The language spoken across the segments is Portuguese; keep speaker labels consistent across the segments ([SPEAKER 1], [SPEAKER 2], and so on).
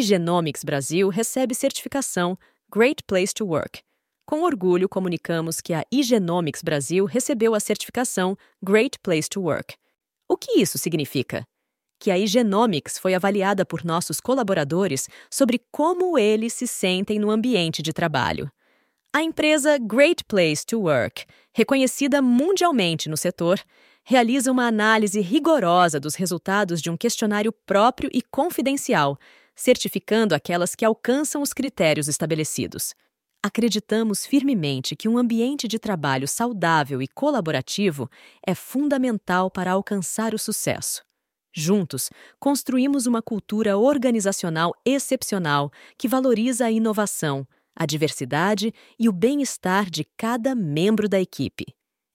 [SPEAKER 1] Genomics Brasil recebe certificação Great Place to Work. Com orgulho, comunicamos que a Genomics Brasil recebeu a certificação Great Place to Work. O que isso significa? Que a Genomics foi avaliada por nossos colaboradores sobre como eles se sentem no ambiente de trabalho. A empresa Great Place to Work, reconhecida mundialmente no setor, realiza uma análise rigorosa dos resultados de um questionário próprio e confidencial, certificando aquelas que alcançam os critérios estabelecidos. Acreditamos firmemente que um ambiente de trabalho saudável e colaborativo é fundamental para alcançar o sucesso. Juntos, construímos uma cultura organizacional excepcional que valoriza a inovação, a diversidade e o bem-estar de cada membro da equipe.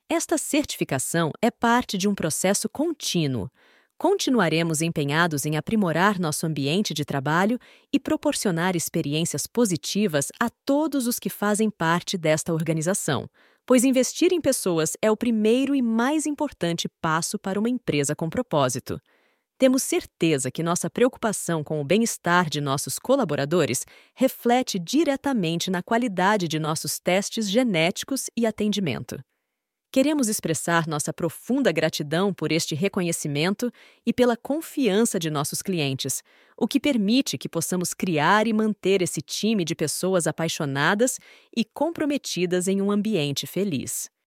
[SPEAKER 1] Esta certificação é parte de um processo contínuo. Continuaremos empenhados em aprimorar nosso ambiente de trabalho e proporcionar experiências positivas a todos os que fazem parte desta organização, pois investir em pessoas é o primeiro e mais importante passo para uma empresa com propósito. Temos certeza que nossa preocupação com o bem-estar de nossos colaboradores reflete diretamente na qualidade de nossos testes genéticos e atendimento. Queremos expressar nossa profunda gratidão por este reconhecimento e pela confiança de nossos clientes, o que permite que possamos criar e manter esse time de pessoas apaixonadas e comprometidas em um ambiente feliz.